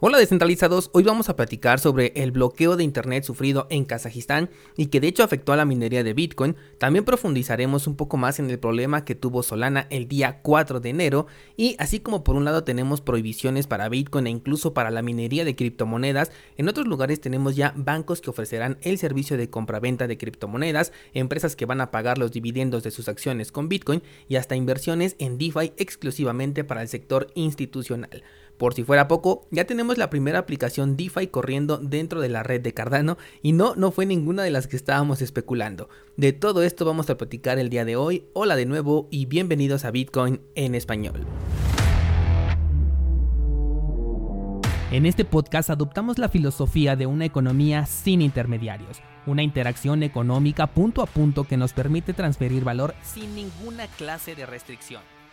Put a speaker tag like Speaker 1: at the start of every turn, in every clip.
Speaker 1: Hola descentralizados, hoy vamos a platicar sobre el bloqueo de internet sufrido en Kazajistán y que de hecho afectó a la minería de Bitcoin. También profundizaremos un poco más en el problema que tuvo Solana el día 4 de enero y así como por un lado tenemos prohibiciones para Bitcoin e incluso para la minería de criptomonedas, en otros lugares tenemos ya bancos que ofrecerán el servicio de compra-venta de criptomonedas, empresas que van a pagar los dividendos de sus acciones con Bitcoin y hasta inversiones en DeFi exclusivamente para el sector institucional. Por si fuera poco, ya tenemos la primera aplicación DeFi corriendo dentro de la red de Cardano y no, no fue ninguna de las que estábamos especulando. De todo esto vamos a platicar el día de hoy. Hola de nuevo y bienvenidos a Bitcoin en español. En este podcast adoptamos la filosofía de una economía sin intermediarios, una interacción económica punto a punto que nos permite transferir valor sin ninguna clase de restricción.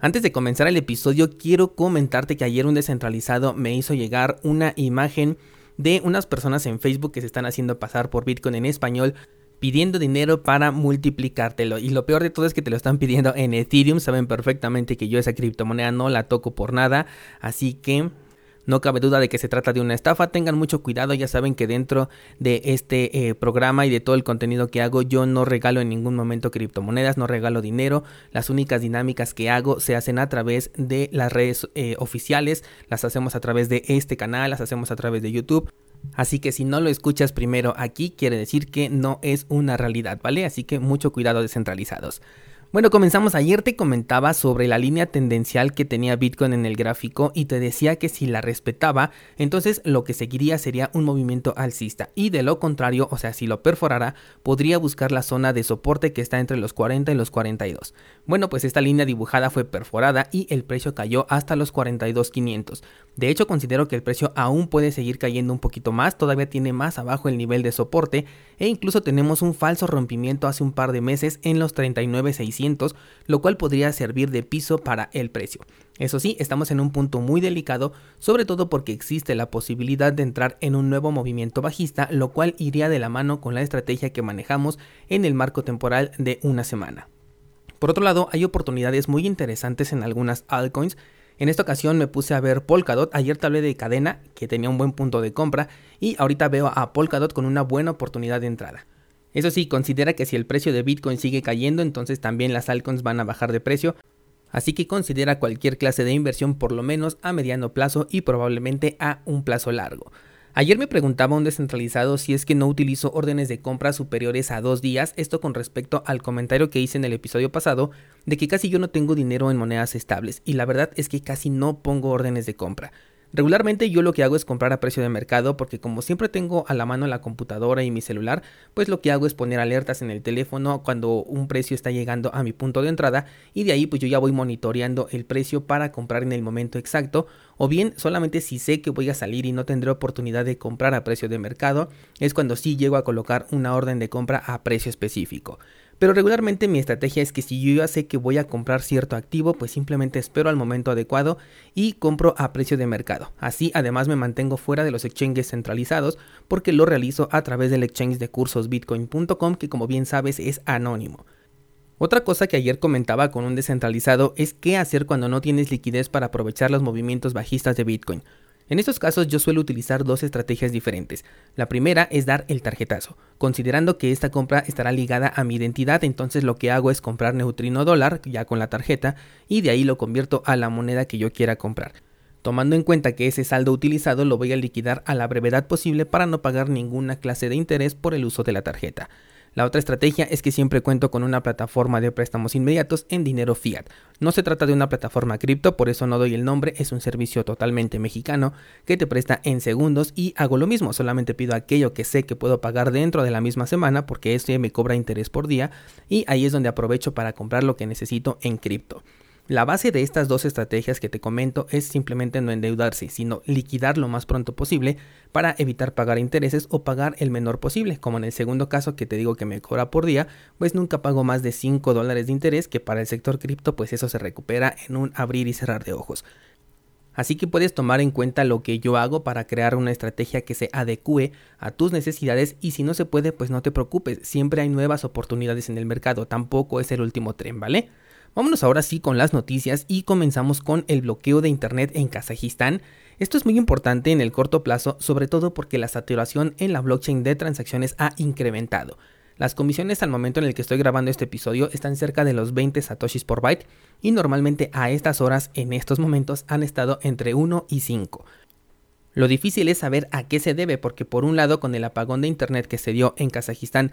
Speaker 1: Antes de comenzar el episodio, quiero comentarte que ayer un descentralizado me hizo llegar una imagen de unas personas en Facebook que se están haciendo pasar por Bitcoin en español pidiendo dinero para multiplicártelo. Y lo peor de todo es que te lo están pidiendo en Ethereum. Saben perfectamente que yo esa criptomoneda no la toco por nada. Así que no cabe duda de que se trata de una estafa. Tengan mucho cuidado. Ya saben que dentro de este eh, programa y de todo el contenido que hago, yo no regalo en ningún momento criptomonedas, no regalo dinero. Las únicas dinámicas que hago se hacen a través de las redes eh, oficiales. Las hacemos a través de este canal, las hacemos a través de YouTube. Así que si no lo escuchas primero aquí, quiere decir que no es una realidad, ¿vale? Así que mucho cuidado descentralizados. Bueno, comenzamos ayer, te comentaba sobre la línea tendencial que tenía Bitcoin en el gráfico y te decía que si la respetaba, entonces lo que seguiría sería un movimiento alcista y de lo contrario, o sea, si lo perforara, podría buscar la zona de soporte que está entre los 40 y los 42. Bueno, pues esta línea dibujada fue perforada y el precio cayó hasta los 42.500. De hecho, considero que el precio aún puede seguir cayendo un poquito más, todavía tiene más abajo el nivel de soporte e incluso tenemos un falso rompimiento hace un par de meses en los 39.600 lo cual podría servir de piso para el precio. Eso sí, estamos en un punto muy delicado, sobre todo porque existe la posibilidad de entrar en un nuevo movimiento bajista, lo cual iría de la mano con la estrategia que manejamos en el marco temporal de una semana. Por otro lado, hay oportunidades muy interesantes en algunas altcoins. En esta ocasión me puse a ver Polkadot, ayer hablé de cadena, que tenía un buen punto de compra, y ahorita veo a Polkadot con una buena oportunidad de entrada. Eso sí, considera que si el precio de Bitcoin sigue cayendo, entonces también las altcoins van a bajar de precio. Así que considera cualquier clase de inversión por lo menos a mediano plazo y probablemente a un plazo largo. Ayer me preguntaba un descentralizado si es que no utilizo órdenes de compra superiores a dos días, esto con respecto al comentario que hice en el episodio pasado de que casi yo no tengo dinero en monedas estables y la verdad es que casi no pongo órdenes de compra. Regularmente yo lo que hago es comprar a precio de mercado porque como siempre tengo a la mano la computadora y mi celular, pues lo que hago es poner alertas en el teléfono cuando un precio está llegando a mi punto de entrada y de ahí pues yo ya voy monitoreando el precio para comprar en el momento exacto o bien solamente si sé que voy a salir y no tendré oportunidad de comprar a precio de mercado es cuando sí llego a colocar una orden de compra a precio específico. Pero regularmente mi estrategia es que si yo ya sé que voy a comprar cierto activo, pues simplemente espero al momento adecuado y compro a precio de mercado. Así además me mantengo fuera de los exchanges centralizados porque lo realizo a través del exchange de cursos bitcoin.com que como bien sabes es anónimo. Otra cosa que ayer comentaba con un descentralizado es qué hacer cuando no tienes liquidez para aprovechar los movimientos bajistas de Bitcoin. En estos casos yo suelo utilizar dos estrategias diferentes. La primera es dar el tarjetazo. Considerando que esta compra estará ligada a mi identidad, entonces lo que hago es comprar neutrino dólar ya con la tarjeta y de ahí lo convierto a la moneda que yo quiera comprar. Tomando en cuenta que ese saldo utilizado lo voy a liquidar a la brevedad posible para no pagar ninguna clase de interés por el uso de la tarjeta. La otra estrategia es que siempre cuento con una plataforma de préstamos inmediatos en dinero fiat. No se trata de una plataforma cripto, por eso no doy el nombre, es un servicio totalmente mexicano que te presta en segundos y hago lo mismo, solamente pido aquello que sé que puedo pagar dentro de la misma semana porque este me cobra interés por día y ahí es donde aprovecho para comprar lo que necesito en cripto. La base de estas dos estrategias que te comento es simplemente no endeudarse, sino liquidar lo más pronto posible para evitar pagar intereses o pagar el menor posible, como en el segundo caso que te digo que me cobra por día, pues nunca pago más de 5 dólares de interés, que para el sector cripto pues eso se recupera en un abrir y cerrar de ojos. Así que puedes tomar en cuenta lo que yo hago para crear una estrategia que se adecue a tus necesidades y si no se puede pues no te preocupes, siempre hay nuevas oportunidades en el mercado, tampoco es el último tren, ¿vale? Vámonos ahora sí con las noticias y comenzamos con el bloqueo de Internet en Kazajistán. Esto es muy importante en el corto plazo, sobre todo porque la saturación en la blockchain de transacciones ha incrementado. Las comisiones al momento en el que estoy grabando este episodio están cerca de los 20 satoshis por byte y normalmente a estas horas en estos momentos han estado entre 1 y 5. Lo difícil es saber a qué se debe porque por un lado con el apagón de internet que se dio en Kazajistán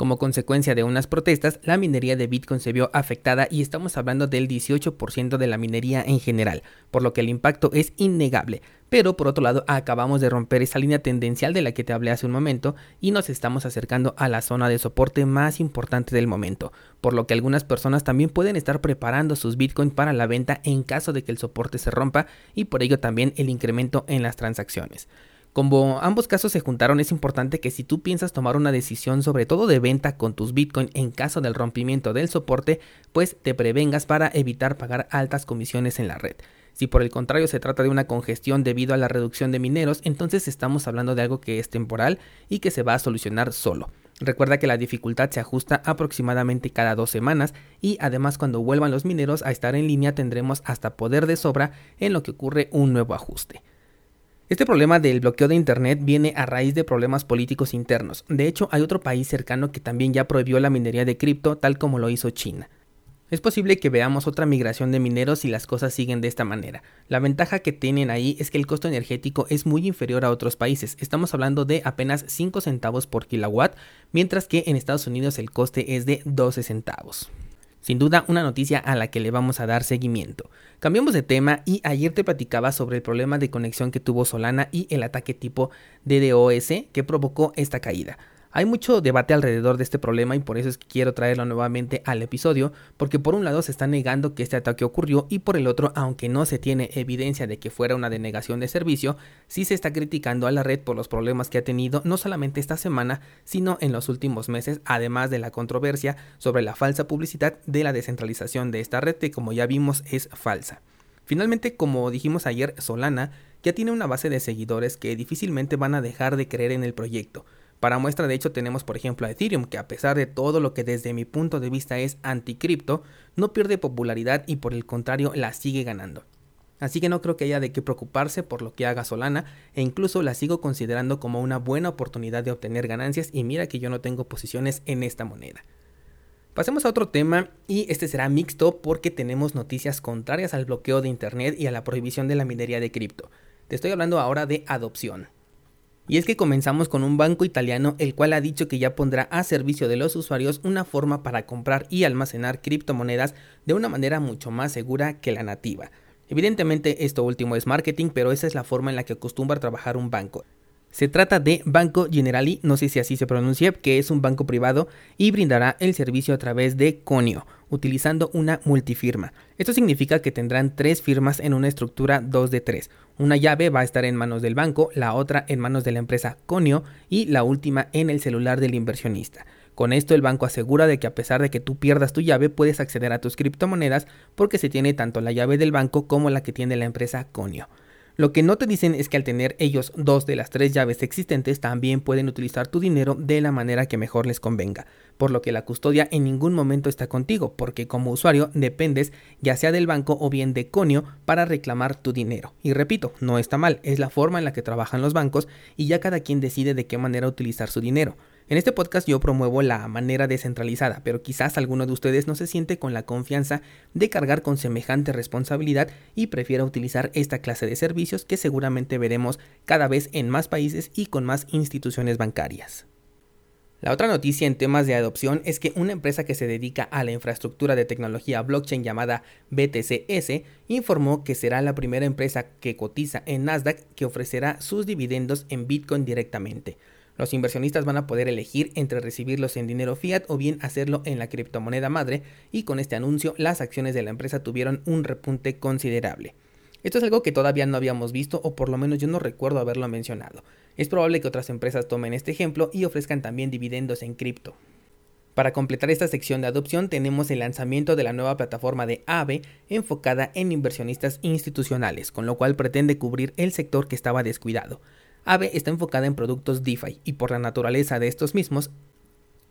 Speaker 1: como consecuencia de unas protestas, la minería de Bitcoin se vio afectada y estamos hablando del 18% de la minería en general, por lo que el impacto es innegable. Pero por otro lado, acabamos de romper esa línea tendencial de la que te hablé hace un momento y nos estamos acercando a la zona de soporte más importante del momento, por lo que algunas personas también pueden estar preparando sus Bitcoin para la venta en caso de que el soporte se rompa y por ello también el incremento en las transacciones. Como ambos casos se juntaron, es importante que si tú piensas tomar una decisión sobre todo de venta con tus Bitcoin en caso del rompimiento del soporte, pues te prevengas para evitar pagar altas comisiones en la red. Si por el contrario se trata de una congestión debido a la reducción de mineros, entonces estamos hablando de algo que es temporal y que se va a solucionar solo. Recuerda que la dificultad se ajusta aproximadamente cada dos semanas y además cuando vuelvan los mineros a estar en línea tendremos hasta poder de sobra en lo que ocurre un nuevo ajuste. Este problema del bloqueo de Internet viene a raíz de problemas políticos internos. De hecho, hay otro país cercano que también ya prohibió la minería de cripto, tal como lo hizo China. Es posible que veamos otra migración de mineros si las cosas siguen de esta manera. La ventaja que tienen ahí es que el costo energético es muy inferior a otros países. Estamos hablando de apenas 5 centavos por kilowatt, mientras que en Estados Unidos el coste es de 12 centavos. Sin duda, una noticia a la que le vamos a dar seguimiento. Cambiamos de tema y ayer te platicaba sobre el problema de conexión que tuvo Solana y el ataque tipo DDoS que provocó esta caída. Hay mucho debate alrededor de este problema y por eso es que quiero traerlo nuevamente al episodio, porque por un lado se está negando que este ataque ocurrió y por el otro, aunque no se tiene evidencia de que fuera una denegación de servicio, sí se está criticando a la red por los problemas que ha tenido no solamente esta semana, sino en los últimos meses, además de la controversia sobre la falsa publicidad de la descentralización de esta red que como ya vimos es falsa. Finalmente, como dijimos ayer, Solana ya tiene una base de seguidores que difícilmente van a dejar de creer en el proyecto. Para muestra de hecho tenemos por ejemplo a Ethereum, que a pesar de todo lo que desde mi punto de vista es anticripto, no pierde popularidad y por el contrario la sigue ganando. Así que no creo que haya de qué preocuparse por lo que haga Solana e incluso la sigo considerando como una buena oportunidad de obtener ganancias y mira que yo no tengo posiciones en esta moneda. Pasemos a otro tema y este será mixto porque tenemos noticias contrarias al bloqueo de Internet y a la prohibición de la minería de cripto. Te estoy hablando ahora de adopción. Y es que comenzamos con un banco italiano el cual ha dicho que ya pondrá a servicio de los usuarios una forma para comprar y almacenar criptomonedas de una manera mucho más segura que la nativa. Evidentemente esto último es marketing, pero esa es la forma en la que acostumbra trabajar un banco. Se trata de Banco Generali, no sé si así se pronuncia, que es un banco privado y brindará el servicio a través de Conio, utilizando una multifirma. Esto significa que tendrán tres firmas en una estructura 2 de 3. Una llave va a estar en manos del banco, la otra en manos de la empresa Conio y la última en el celular del inversionista. Con esto el banco asegura de que a pesar de que tú pierdas tu llave puedes acceder a tus criptomonedas porque se tiene tanto la llave del banco como la que tiene la empresa Conio. Lo que no te dicen es que al tener ellos dos de las tres llaves existentes también pueden utilizar tu dinero de la manera que mejor les convenga, por lo que la custodia en ningún momento está contigo, porque como usuario dependes ya sea del banco o bien de Conio para reclamar tu dinero. Y repito, no está mal, es la forma en la que trabajan los bancos y ya cada quien decide de qué manera utilizar su dinero. En este podcast yo promuevo la manera descentralizada, pero quizás alguno de ustedes no se siente con la confianza de cargar con semejante responsabilidad y prefiera utilizar esta clase de servicios que seguramente veremos cada vez en más países y con más instituciones bancarias. La otra noticia en temas de adopción es que una empresa que se dedica a la infraestructura de tecnología blockchain llamada BTCS informó que será la primera empresa que cotiza en Nasdaq que ofrecerá sus dividendos en Bitcoin directamente. Los inversionistas van a poder elegir entre recibirlos en dinero fiat o bien hacerlo en la criptomoneda madre y con este anuncio las acciones de la empresa tuvieron un repunte considerable. Esto es algo que todavía no habíamos visto o por lo menos yo no recuerdo haberlo mencionado. Es probable que otras empresas tomen este ejemplo y ofrezcan también dividendos en cripto. Para completar esta sección de adopción tenemos el lanzamiento de la nueva plataforma de AVE enfocada en inversionistas institucionales, con lo cual pretende cubrir el sector que estaba descuidado. AVE está enfocada en productos DeFi y por la naturaleza de estos mismos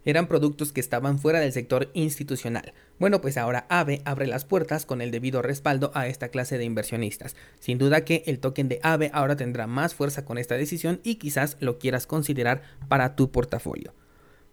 Speaker 1: eran productos que estaban fuera del sector institucional. Bueno, pues ahora AVE abre las puertas con el debido respaldo a esta clase de inversionistas. Sin duda que el token de AVE ahora tendrá más fuerza con esta decisión y quizás lo quieras considerar para tu portafolio.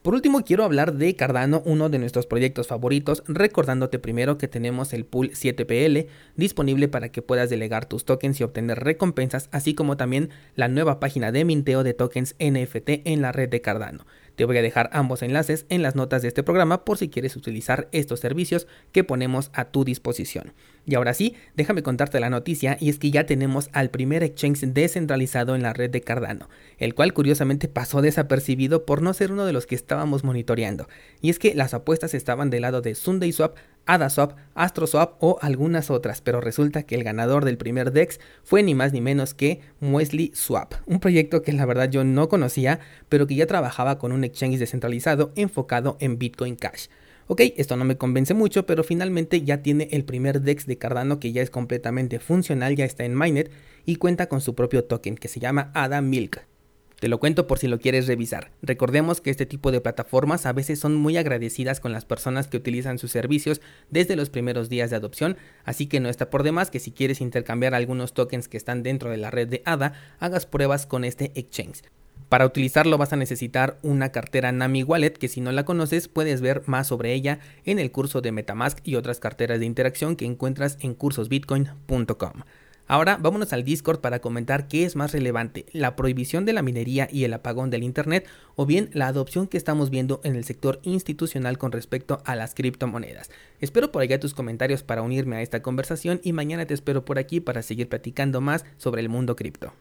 Speaker 1: Por último, quiero hablar de Cardano, uno de nuestros proyectos favoritos, recordándote primero que tenemos el pool 7PL disponible para que puedas delegar tus tokens y obtener recompensas, así como también la nueva página de minteo de tokens NFT en la red de Cardano. Te voy a dejar ambos enlaces en las notas de este programa por si quieres utilizar estos servicios que ponemos a tu disposición. Y ahora sí, déjame contarte la noticia y es que ya tenemos al primer exchange descentralizado en la red de Cardano, el cual curiosamente pasó desapercibido por no ser uno de los que estábamos monitoreando. Y es que las apuestas estaban del lado de SundaySwap, AdaSwap, AstroSwap o algunas otras, pero resulta que el ganador del primer DEX fue ni más ni menos que Muesli Swap, un proyecto que la verdad yo no conocía, pero que ya trabajaba con un exchange descentralizado enfocado en Bitcoin Cash. Ok, esto no me convence mucho, pero finalmente ya tiene el primer DEX de Cardano que ya es completamente funcional, ya está en Mainnet y cuenta con su propio token que se llama ADA Milk. Te lo cuento por si lo quieres revisar. Recordemos que este tipo de plataformas a veces son muy agradecidas con las personas que utilizan sus servicios desde los primeros días de adopción, así que no está por demás que si quieres intercambiar algunos tokens que están dentro de la red de ADA, hagas pruebas con este exchange. Para utilizarlo vas a necesitar una cartera Nami Wallet que si no la conoces puedes ver más sobre ella en el curso de Metamask y otras carteras de interacción que encuentras en cursosbitcoin.com. Ahora vámonos al Discord para comentar qué es más relevante, la prohibición de la minería y el apagón del Internet o bien la adopción que estamos viendo en el sector institucional con respecto a las criptomonedas. Espero por allá tus comentarios para unirme a esta conversación y mañana te espero por aquí para seguir platicando más sobre el mundo cripto.